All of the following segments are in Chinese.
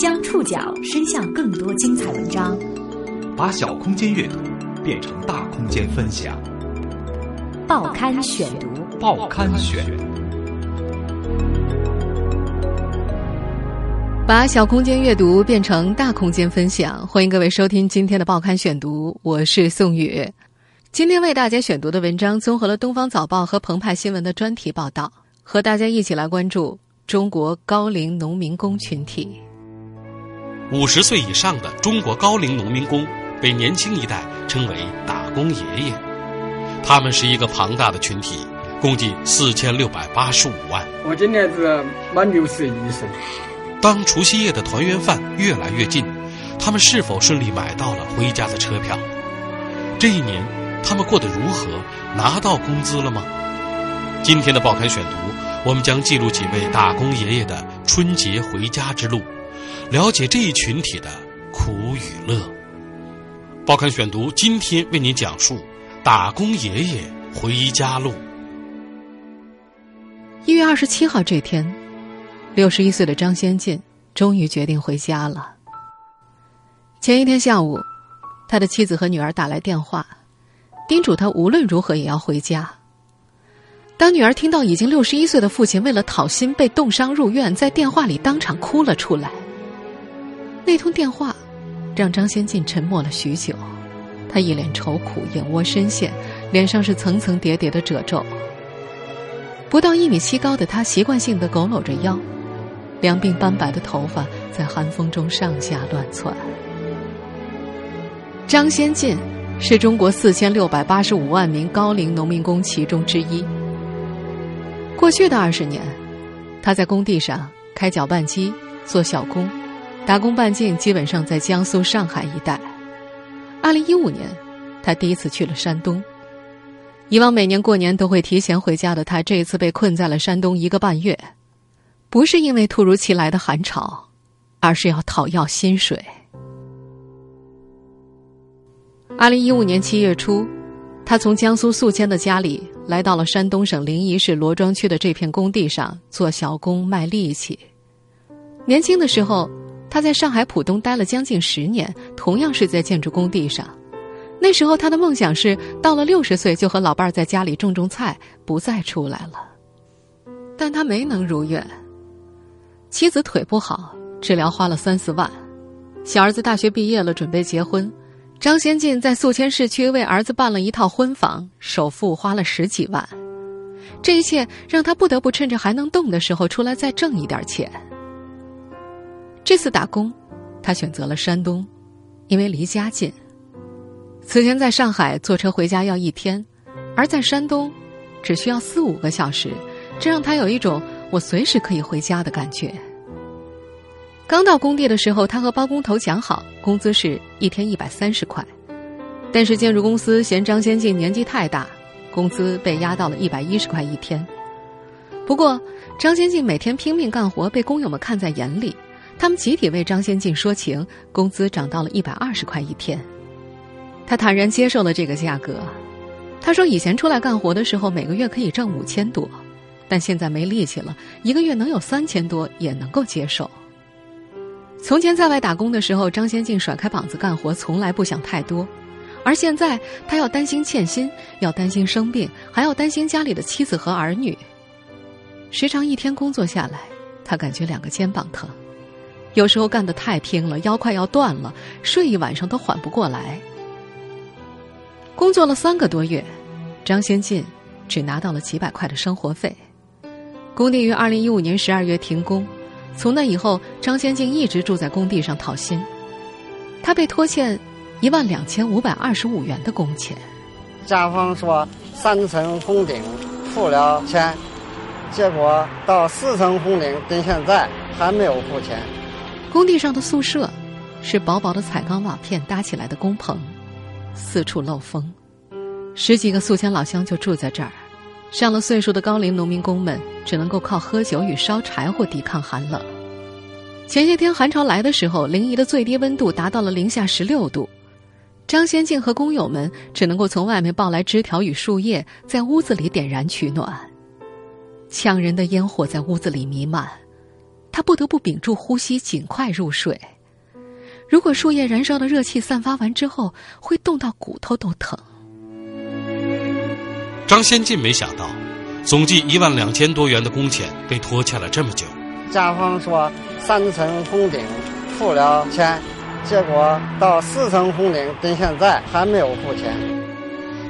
将触角伸向更多精彩文章，把小空间阅读变成大空间分享。报刊选读，报刊选，把小空间阅读变成大空间分享。欢迎各位收听今天的报刊选读，我是宋宇。今天为大家选读的文章综合了《东方早报》和澎湃新闻的专题报道，和大家一起来关注中国高龄农民工群体。五十岁以上的中国高龄农民工被年轻一代称为“打工爷爷”，他们是一个庞大的群体，共计四千六百八十五万。我今年是满六十一岁。当除夕夜的团圆饭越来越近，他们是否顺利买到了回家的车票？这一年，他们过得如何？拿到工资了吗？今天的报刊选读，我们将记录几位打工爷爷的春节回家之路。了解这一群体的苦与乐。报刊选读今天为您讲述打工爷爷回家路。一月二十七号这天，六十一岁的张先进终于决定回家了。前一天下午，他的妻子和女儿打来电话，叮嘱他无论如何也要回家。当女儿听到已经六十一岁的父亲为了讨薪被冻伤入院，在电话里当场哭了出来。那通电话让张先进沉默了许久，他一脸愁苦，眼窝深陷，脸上是层层叠叠的褶皱。不到一米七高的他，习惯性的佝偻着腰，两鬓斑白的头发在寒风中上下乱窜。张先进是中国四千六百八十五万名高龄农民工其中之一。过去的二十年，他在工地上开搅拌机，做小工。打工半径基本上在江苏、上海一带。二零一五年，他第一次去了山东。以往每年过年都会提前回家的他，这一次被困在了山东一个半月，不是因为突如其来的寒潮，而是要讨要薪水。二零一五年七月初，他从江苏宿迁的家里来到了山东省临沂市罗庄区的这片工地上做小工卖力气。年轻的时候。他在上海浦东待了将近十年，同样是在建筑工地上。那时候他的梦想是到了六十岁就和老伴儿在家里种种菜，不再出来了。但他没能如愿。妻子腿不好，治疗花了三四万；小儿子大学毕业了，准备结婚。张先进在宿迁市区为儿子办了一套婚房，首付花了十几万。这一切让他不得不趁着还能动的时候出来再挣一点钱。这次打工，他选择了山东，因为离家近。此前在上海坐车回家要一天，而在山东，只需要四五个小时，这让他有一种我随时可以回家的感觉。刚到工地的时候，他和包工头讲好，工资是一天一百三十块，但是建筑公司嫌张先进年纪太大，工资被压到了一百一十块一天。不过，张先进每天拼命干活，被工友们看在眼里。他们集体为张先进说情，工资涨到了一百二十块一天。他坦然接受了这个价格。他说：“以前出来干活的时候，每个月可以挣五千多，但现在没力气了，一个月能有三千多也能够接受。”从前在外打工的时候，张先进甩开膀子干活，从来不想太多。而现在，他要担心欠薪，要担心生病，还要担心家里的妻子和儿女。时常一天工作下来，他感觉两个肩膀疼。有时候干得太拼了，腰快要断了，睡一晚上都缓不过来。工作了三个多月，张先进只拿到了几百块的生活费。工地于二零一五年十二月停工，从那以后，张先进一直住在工地上讨薪。他被拖欠一万两千五百二十五元的工钱。甲方说三层封顶付了钱，结果到四层封顶，跟现在还没有付钱。工地上的宿舍是薄薄的彩钢瓦片搭起来的工棚，四处漏风，十几个宿迁老乡就住在这儿。上了岁数的高龄农民工们只能够靠喝酒与烧柴火抵抗寒冷。前些天寒潮来的时候，临沂的最低温度达到了零下十六度，张先进和工友们只能够从外面抱来枝条与树叶，在屋子里点燃取暖。呛人的烟火在屋子里弥漫。他不得不屏住呼吸，尽快入睡。如果树叶燃烧的热气散发完之后，会冻到骨头都疼。张先进没想到，总计一万两千多元的工钱被拖欠了这么久。甲方说三层封顶付了钱，结果到四层封顶，跟现在还没有付钱。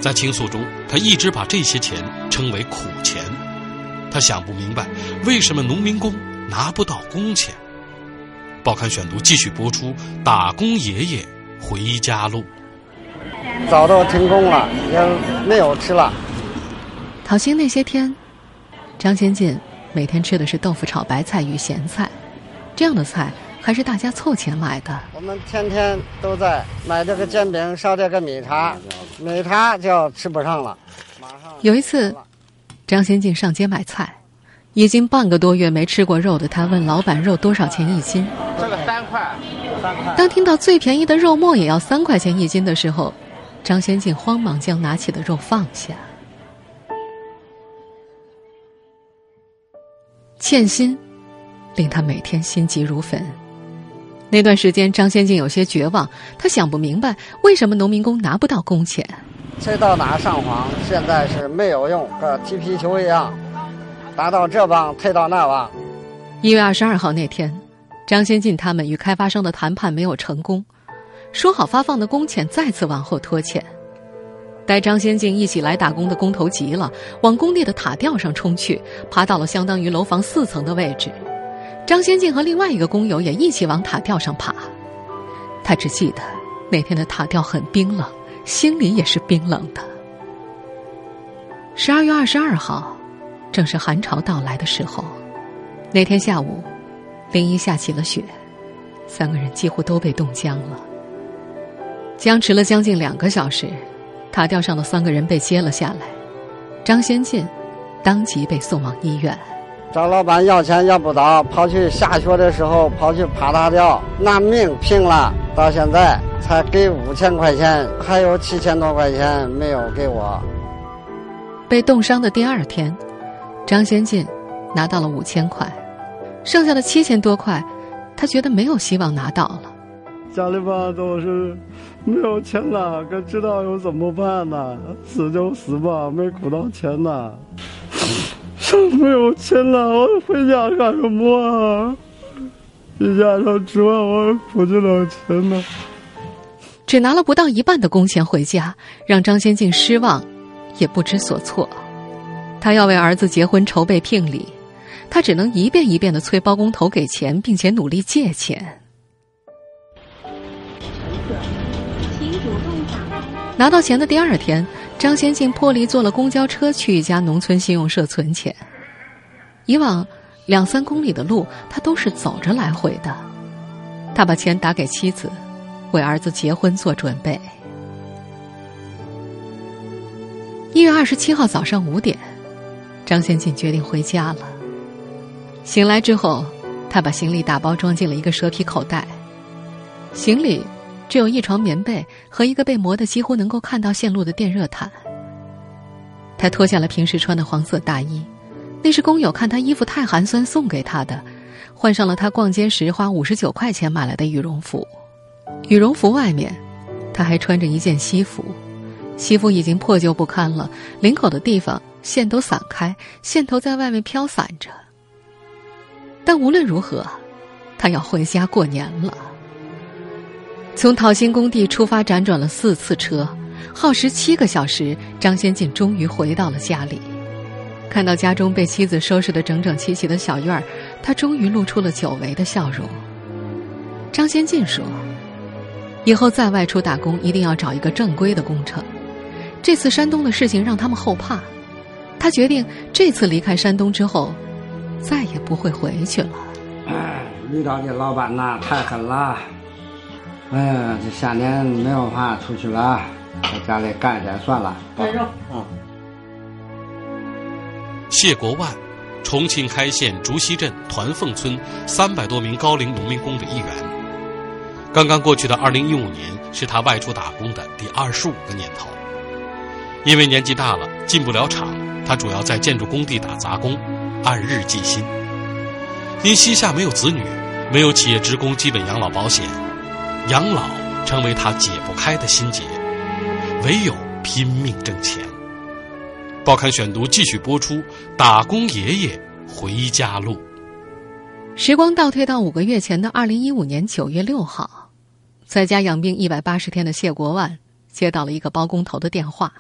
在倾诉中，他一直把这些钱称为苦钱。他想不明白，为什么农民工拿不到工钱。报刊选读继续播出《打工爷爷回家路》。早都停工了，也没有吃了。讨薪那些天，张先进每天吃的是豆腐炒白菜与咸菜，这样的菜还是大家凑钱买的。我们天天都在买这个煎饼，烧这个米茶，米茶就吃不上了。马上有一次，张先进上街买菜，已经半个多月没吃过肉的他问老板肉多少钱一斤。这个三块，三块。当听到最便宜的肉末也要三块钱一斤的时候，张先进慌忙将拿起的肉放下。欠薪，令他每天心急如焚。那段时间，张先进有些绝望，他想不明白为什么农民工拿不到工钱。催到哪上访，现在是没有用，跟踢皮球一样，打到这帮，退到那帮。一月二十二号那天，张先进他们与开发商的谈判没有成功，说好发放的工钱再次往后拖欠。带张先进一起来打工的工头急了，往工地的塔吊上冲去，爬到了相当于楼房四层的位置。张先进和另外一个工友也一起往塔吊上爬。他只记得那天的塔吊很冰冷，心里也是冰冷的。十二月二十二号，正是寒潮到来的时候。那天下午，临沂下起了雪，三个人几乎都被冻僵了。僵持了将近两个小时。塔吊上的三个人被接了下来，张先进当即被送往医院。找老板要钱要不到，跑去下雪的时候跑去爬塔吊，拿命拼了，到现在才给五千块钱，还有七千多块钱没有给我。被冻伤的第二天，张先进拿到了五千块，剩下的七千多块，他觉得没有希望拿到了。家里吧都是没有钱了，可知道又怎么办呢？死就死吧，没苦到钱呢。没有钱了，我回家干什么啊？一家都指望我苦尽了钱呢。只拿了不到一半的工钱回家，让张先进失望，也不知所措。他要为儿子结婚筹备聘礼，他只能一遍一遍的催包工头给钱，并且努力借钱。拿到钱的第二天，张先进破例坐了公交车去一家农村信用社存钱。以往两三公里的路，他都是走着来回的。他把钱打给妻子，为儿子结婚做准备。一月二十七号早上五点，张先进决定回家了。醒来之后，他把行李打包装进了一个蛇皮口袋，行李。只有一床棉被和一个被磨得几乎能够看到线路的电热毯。他脱下了平时穿的黄色大衣，那是工友看他衣服太寒酸送给他的，换上了他逛街时花五十九块钱买来的羽绒服。羽绒服外面，他还穿着一件西服，西服已经破旧不堪了，领口的地方线都散开，线头在外面飘散着。但无论如何，他要回家过年了。从讨薪工地出发，辗转了四次车，耗时七个小时。张先进终于回到了家里，看到家中被妻子收拾得整整齐齐的小院儿，他终于露出了久违的笑容。张先进说：“以后再外出打工，一定要找一个正规的工程。这次山东的事情让他们后怕，他决定这次离开山东之后，再也不会回去了。”哎，遇到这老板呐，太狠了。哎呀，这下年没有法出去了，在家里干一点算了。干肉，嗯。谢国万，重庆开县竹溪镇团凤村三百多名高龄农民工的一员。刚刚过去的二零一五年是他外出打工的第二十五个年头。因为年纪大了，进不了厂，他主要在建筑工地打杂工，按日计薪。因膝下没有子女，没有企业职工基本养老保险，养老成为他解不开的心结，唯有拼命挣钱。报刊选读继续播出《打工爷爷回家路》。时光倒退到五个月前的二零一五年九月六号，在家养病一百八十天的谢国万接到了一个包工头的电话。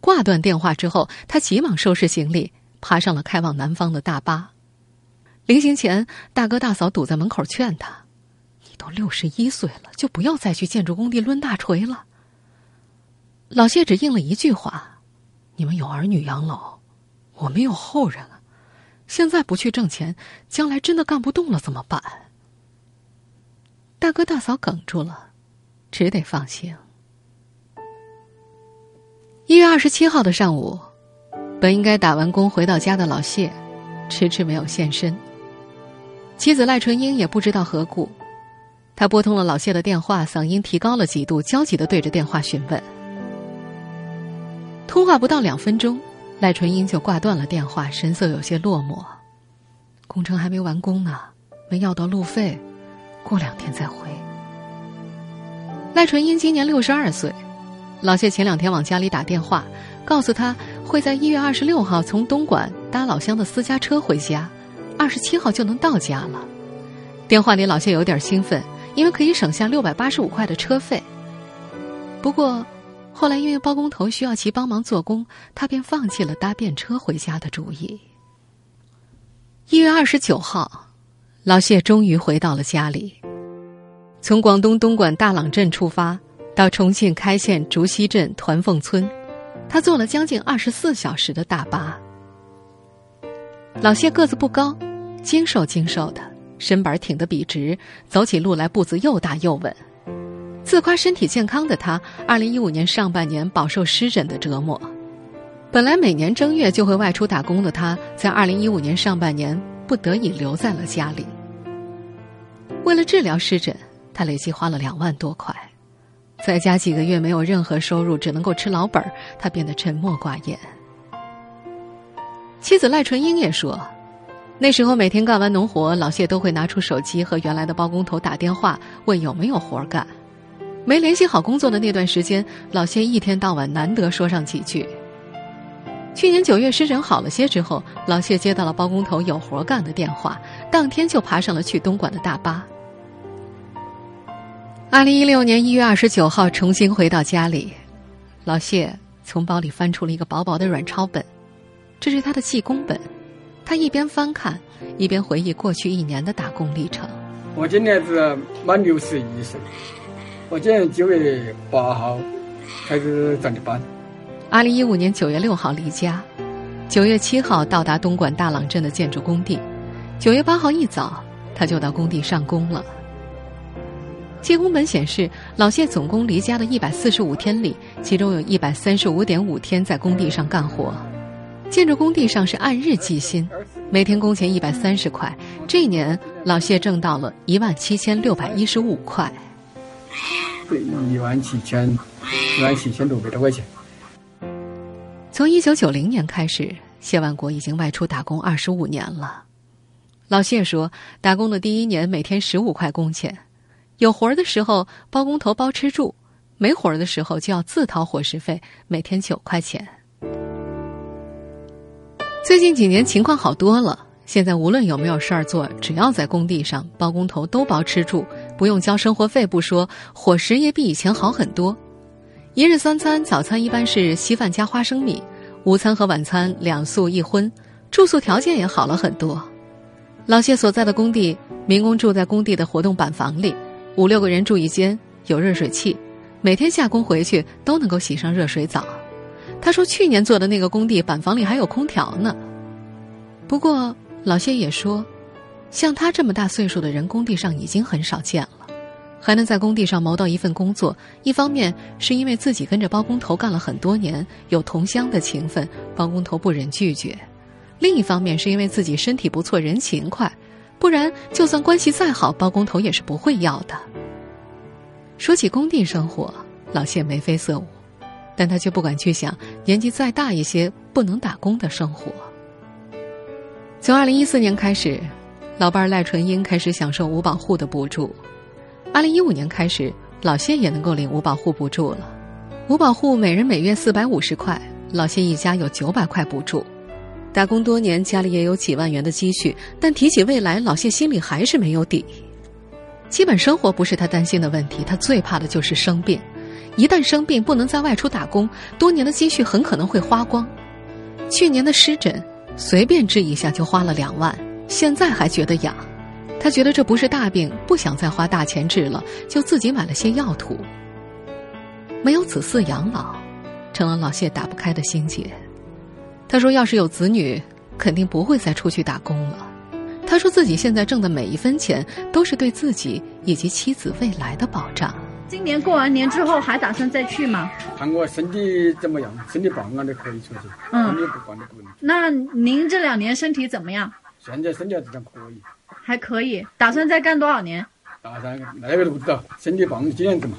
挂断电话之后，他急忙收拾行李，爬上了开往南方的大巴。临行前，大哥大嫂堵在门口劝他：“你都六十一岁了，就不要再去建筑工地抡大锤了。”老谢只应了一句话：“你们有儿女养老，我们有后人啊。现在不去挣钱，将来真的干不动了怎么办？”大哥大嫂哽住了，只得放行。一月二十七号的上午，本应该打完工回到家的老谢，迟迟没有现身。妻子赖纯英也不知道何故，他拨通了老谢的电话，嗓音提高了几度，焦急的对着电话询问。通话不到两分钟，赖纯英就挂断了电话，神色有些落寞。工程还没完工呢，没要到路费，过两天再回。赖纯英今年六十二岁。老谢前两天往家里打电话，告诉他会在一月二十六号从东莞搭老乡的私家车回家，二十七号就能到家了。电话里老谢有点兴奋，因为可以省下六百八十五块的车费。不过，后来因为包工头需要其帮忙做工，他便放弃了搭便车回家的主意。一月二十九号，老谢终于回到了家里，从广东东莞大朗镇出发。到重庆开县竹溪镇团凤村，他坐了将近二十四小时的大巴。老谢个子不高，精瘦精瘦的，身板挺得笔直，走起路来步子又大又稳。自夸身体健康的他，二零一五年上半年饱受湿疹的折磨。本来每年正月就会外出打工的他，在二零一五年上半年不得已留在了家里。为了治疗湿疹，他累计花了两万多块。在家几个月没有任何收入，只能够吃老本儿，他变得沉默寡言。妻子赖纯英也说，那时候每天干完农活，老谢都会拿出手机和原来的包工头打电话，问有没有活干。没联系好工作的那段时间，老谢一天到晚难得说上几句。去年九月湿疹好了些之后，老谢接到了包工头有活干的电话，当天就爬上了去东莞的大巴。二零一六年一月二十九号，重新回到家里，老谢从包里翻出了一个薄薄的软抄本，这是他的记工本。他一边翻看，一边回忆过去一年的打工历程。我今年是满六十一岁，我今年九月八号开始上的班。二零一五年九月六号离家，九月七号到达东莞大朗镇的建筑工地，九月八号一早他就到工地上工了。记工本显示，老谢总共离家的一百四十五天里，其中有一百三十五点五天在工地上干活。建筑工地上是按日计薪，每天工钱一百三十块。这一年，老谢挣到了一万七千六百一十五块。对，一万七千，一万七千六百多块钱。从一九九零年开始，谢万国已经外出打工二十五年了。老谢说，打工的第一年，每天十五块工钱。有活儿的时候，包工头包吃住；没活儿的时候，就要自掏伙食费，每天九块钱。最近几年情况好多了，现在无论有没有事儿做，只要在工地上，包工头都包吃住，不用交生活费不说，伙食也比以前好很多。一日三餐，早餐一般是稀饭加花生米，午餐和晚餐两素一荤，住宿条件也好了很多。老谢所在的工地，民工住在工地的活动板房里。五六个人住一间，有热水器，每天下工回去都能够洗上热水澡。他说，去年做的那个工地板房里还有空调呢。不过老谢也说，像他这么大岁数的人，工地上已经很少见了，还能在工地上谋到一份工作。一方面是因为自己跟着包工头干了很多年，有同乡的情分，包工头不忍拒绝；另一方面是因为自己身体不错，人勤快。不然，就算关系再好，包工头也是不会要的。说起工地生活，老谢眉飞色舞，但他却不敢去想年纪再大一些不能打工的生活。从二零一四年开始，老伴赖纯英开始享受五保户的补助。二零一五年开始，老谢也能够领五保户补助了。五保户每人每月四百五十块，老谢一家有九百块补助。打工多年，家里也有几万元的积蓄，但提起未来，老谢心里还是没有底。基本生活不是他担心的问题，他最怕的就是生病。一旦生病，不能再外出打工，多年的积蓄很可能会花光。去年的湿疹，随便治一下就花了两万，现在还觉得痒。他觉得这不是大病，不想再花大钱治了，就自己买了些药涂。没有子嗣养老，成了老谢打不开的心结。他说：“要是有子女，肯定不会再出去打工了。”他说自己现在挣的每一分钱，都是对自己以及妻子未来的保障。今年过完年之后还打算再去吗？看我身体怎么样，身体棒了就可以出去。嗯。那您这两年身体怎么样？现在身体还是可以。还可以，打算再干多少年？打算那个都不知道，身体棒几年子嘛。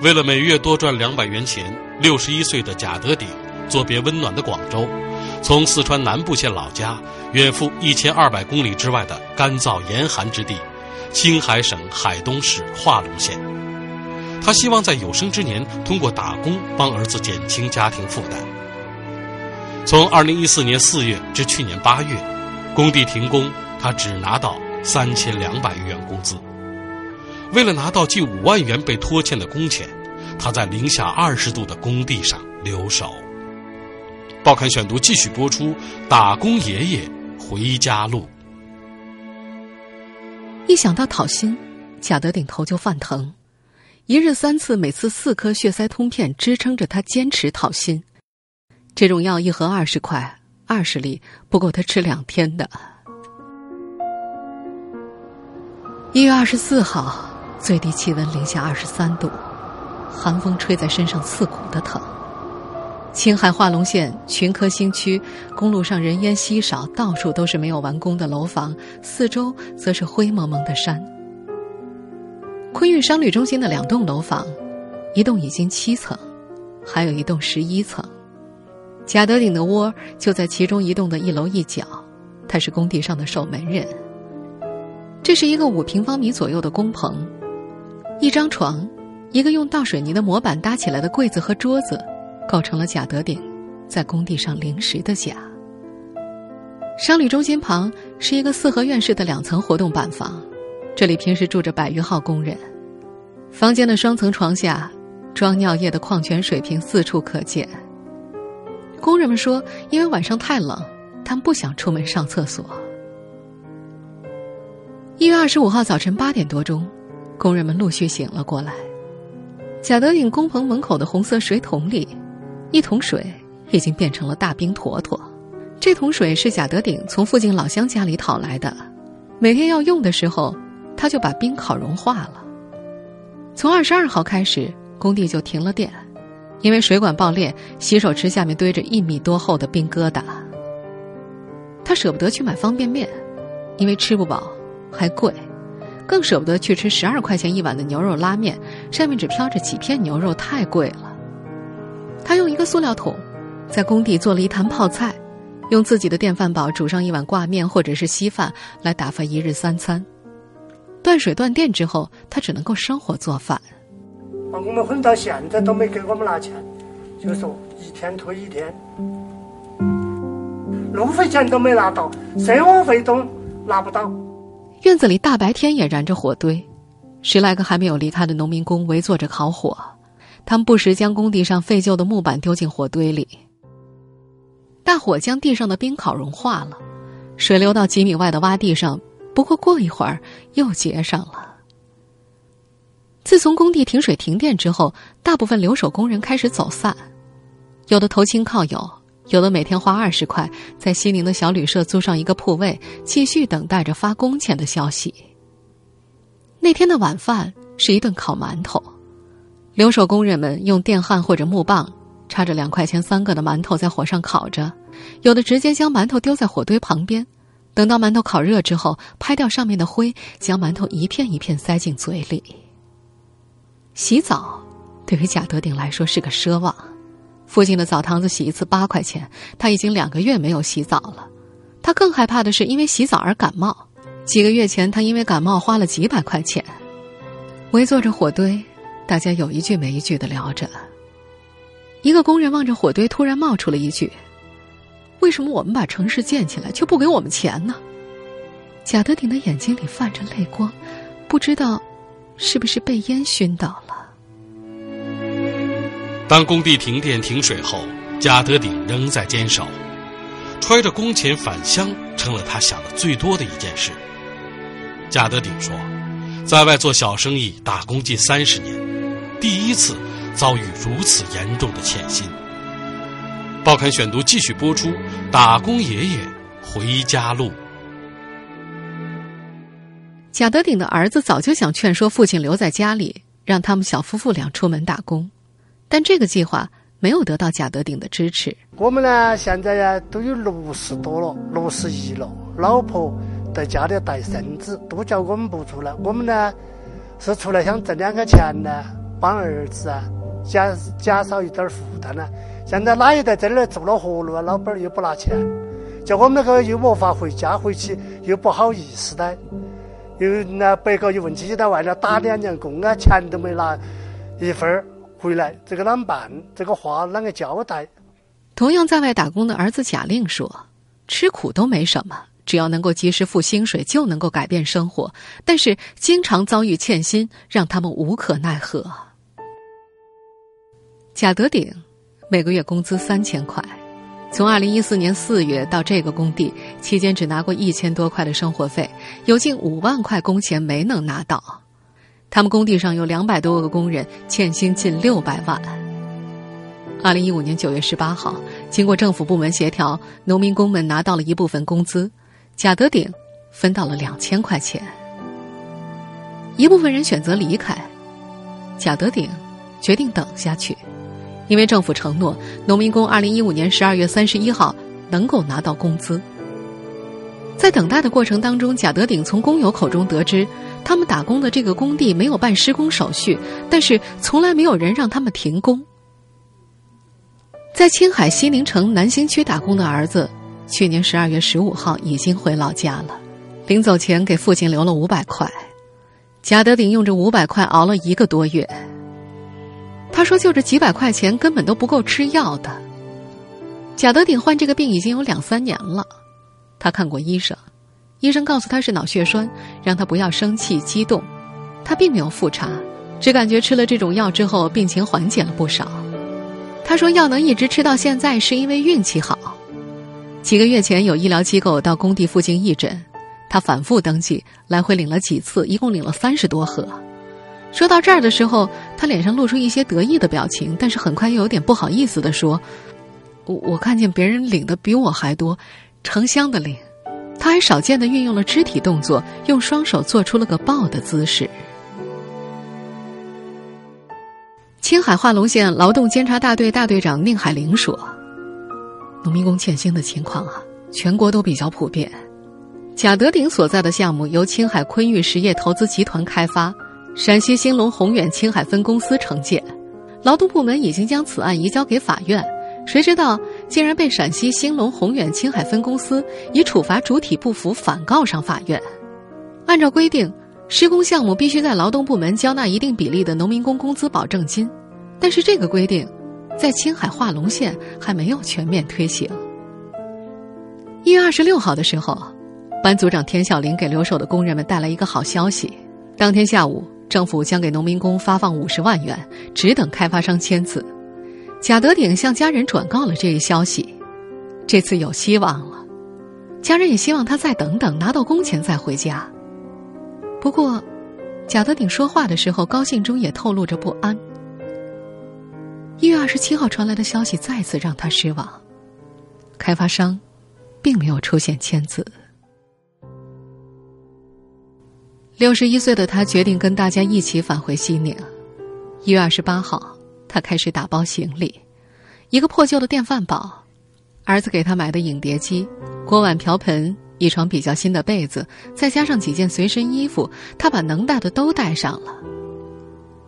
为了每月多赚两百元钱，六十一岁的贾德鼎作别温暖的广州。从四川南部县老家远赴一千二百公里之外的干燥严寒之地，青海省海东市化龙县。他希望在有生之年通过打工帮儿子减轻家庭负担。从二零一四年四月至去年八月，工地停工，他只拿到三千两百余元工资。为了拿到近五万元被拖欠的工钱，他在零下二十度的工地上留守。报刊选读继续播出《打工爷爷回家路》。一想到讨薪，贾德鼎头就犯疼，一日三次，每次四颗血塞通片支撑着他坚持讨薪。这种药一盒二十块，二十粒不够他吃两天的。一月二十四号，最低气温零下二十三度，寒风吹在身上刺骨的疼。青海化隆县群科新区公路上人烟稀少，到处都是没有完工的楼房，四周则是灰蒙蒙的山。昆玉商旅中心的两栋楼房，一栋已经七层，还有一栋十一层。贾德鼎的窝就在其中一栋的一楼一角，他是工地上的守门人。这是一个五平方米左右的工棚，一张床，一个用倒水泥的模板搭起来的柜子和桌子。构成了贾德鼎在工地上临时的家。商旅中心旁是一个四合院式的两层活动板房，这里平时住着百余号工人。房间的双层床下，装尿液的矿泉水瓶四处可见。工人们说，因为晚上太冷，他们不想出门上厕所。一月二十五号早晨八点多钟，工人们陆续醒了过来。贾德鼎工棚门口的红色水桶里。一桶水已经变成了大冰坨坨，这桶水是贾德鼎从附近老乡家里讨来的，每天要用的时候，他就把冰烤融化了。从二十二号开始，工地就停了电，因为水管爆裂，洗手池下面堆着一米多厚的冰疙瘩。他舍不得去买方便面，因为吃不饱，还贵，更舍不得去吃十二块钱一碗的牛肉拉面，上面只飘着几片牛肉，太贵了。他用一个塑料桶，在工地做了一坛泡菜，用自己的电饭煲煮上一碗挂面或者是稀饭来打发一日三餐。断水断电之后，他只能够生火做饭。把我们混到现在都没给我们拿钱，就说一天拖一天，路费钱都没拿到，生活费都拿不到。院子里大白天也燃着火堆，十来个还没有离开的农民工围坐着烤火。他们不时将工地上废旧的木板丢进火堆里，大火将地上的冰烤融化了，水流到几米外的洼地上。不过过一会儿又结上了。自从工地停水停电之后，大部分留守工人开始走散，有的投亲靠友，有的每天花二十块在西宁的小旅社租上一个铺位，继续等待着发工钱的消息。那天的晚饭是一顿烤馒头。留守工人们用电焊或者木棒插着两块钱三个的馒头在火上烤着，有的直接将馒头丢在火堆旁边，等到馒头烤热之后，拍掉上面的灰，将馒头一片一片塞进嘴里。洗澡对于贾德鼎来说是个奢望，附近的澡堂子洗一次八块钱，他已经两个月没有洗澡了。他更害怕的是因为洗澡而感冒。几个月前，他因为感冒花了几百块钱。围坐着火堆，大家有一句没一句的聊着。一个工人望着火堆，突然冒出了一句：“为什么我们把城市建起来，却不给我们钱呢？”贾德鼎的眼睛里泛着泪光，不知道是不是被烟熏到了。当工地停电停水后，贾德鼎仍在坚守，揣着工钱返乡成了他想的最多的一件事。贾德鼎说。在外做小生意打工近三十年，第一次遭遇如此严重的欠薪。报刊选读继续播出《打工爷爷回家路》。贾德鼎的儿子早就想劝说父亲留在家里，让他们小夫妇俩出门打工，但这个计划没有得到贾德鼎的支持。我们呢，现在呀都有六十多了，六十一了，老婆。在家里带孙子，都叫我们不出来。我们呢是出来想挣两个钱呢，帮儿子啊减减少一点负担呢。现在哪一代在那儿做了活路啊？老板又不拿钱，叫我们那个又没法回家，回去又不好意思的。又那别个又问起在外头打两年工啊，钱都没拿一分儿回来，这个啷么办？这个话啷个交代？同样在外打工的儿子贾令说：“吃苦都没什么。”只要能够及时付薪水，就能够改变生活。但是经常遭遇欠薪，让他们无可奈何。贾德鼎每个月工资三千块，从二零一四年四月到这个工地期间，只拿过一千多块的生活费，有近五万块工钱没能拿到。他们工地上有两百多个工人，欠薪近六百万。二零一五年九月十八号，经过政府部门协调，农民工们拿到了一部分工资。贾德鼎分到了两千块钱，一部分人选择离开，贾德鼎决定等下去，因为政府承诺农民工二零一五年十二月三十一号能够拿到工资。在等待的过程当中，贾德鼎从工友口中得知，他们打工的这个工地没有办施工手续，但是从来没有人让他们停工。在青海西宁城南新区打工的儿子。去年十二月十五号已经回老家了，临走前给父亲留了五百块。贾德鼎用这五百块熬了一个多月。他说：“就这几百块钱根本都不够吃药的。”贾德鼎患这个病已经有两三年了，他看过医生，医生告诉他是脑血栓，让他不要生气激动。他并没有复查，只感觉吃了这种药之后病情缓解了不少。他说：“药能一直吃到现在是因为运气好。”几个月前，有医疗机构到工地附近义诊，他反复登记，来回领了几次，一共领了三十多盒。说到这儿的时候，他脸上露出一些得意的表情，但是很快又有点不好意思的说：“我我看见别人领的比我还多，成箱的领。”他还少见的运用了肢体动作，用双手做出了个抱的姿势。青海化隆县劳动监察大队大队长宁海玲说。农民工欠薪的情况啊，全国都比较普遍。贾德鼎所在的项目由青海昆玉实业投资集团开发，陕西兴隆宏远青海分公司承建。劳动部门已经将此案移交给法院，谁知道竟然被陕西兴隆宏远青海分公司以处罚主体不服反告上法院。按照规定，施工项目必须在劳动部门交纳一定比例的农民工工资保证金，但是这个规定。在青海化隆县还没有全面推行。一月二十六号的时候，班组长田小林给留守的工人们带来一个好消息：当天下午，政府将给农民工发放五十万元，只等开发商签字。贾德鼎向家人转告了这一消息，这次有希望了。家人也希望他再等等，拿到工钱再回家。不过，贾德鼎说话的时候，高兴中也透露着不安。一月二十七号传来的消息再次让他失望，开发商并没有出现签字。六十一岁的他决定跟大家一起返回西宁。一月二十八号，他开始打包行李，一个破旧的电饭煲，儿子给他买的影碟机，锅碗瓢盆，一床比较新的被子，再加上几件随身衣服，他把能带的都带上了。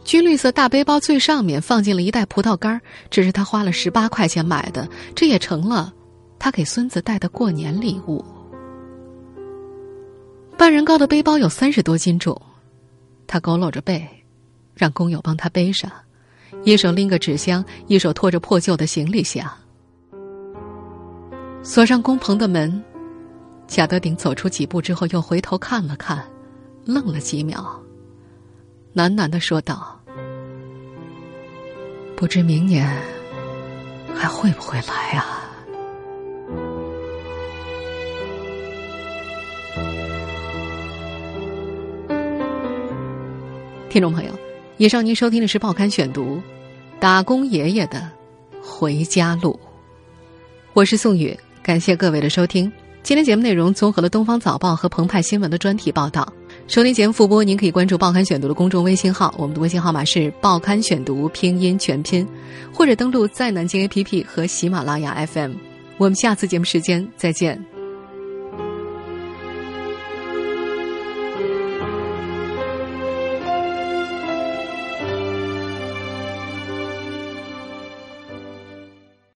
军绿色大背包最上面放进了一袋葡萄干这是他花了十八块钱买的，这也成了他给孙子带的过年礼物。半人高的背包有三十多斤重，他佝偻着背，让工友帮他背上，一手拎个纸箱，一手拖着破旧的行李箱。锁上工棚的门，贾德鼎走出几步之后，又回头看了看，愣了几秒，喃喃的说道：“不知明年还会不会来啊？”听众朋友，以上您收听的是《报刊选读》，打工爷爷的回家路。我是宋宇，感谢各位的收听。今天节目内容综合了《东方早报》和澎湃新闻的专题报道。收听节目复播，您可以关注《报刊选读》的公众微信号，我们的微信号码是“报刊选读”拼音全拼，或者登录在南京 APP 和喜马拉雅 FM。我们下次节目时间再见。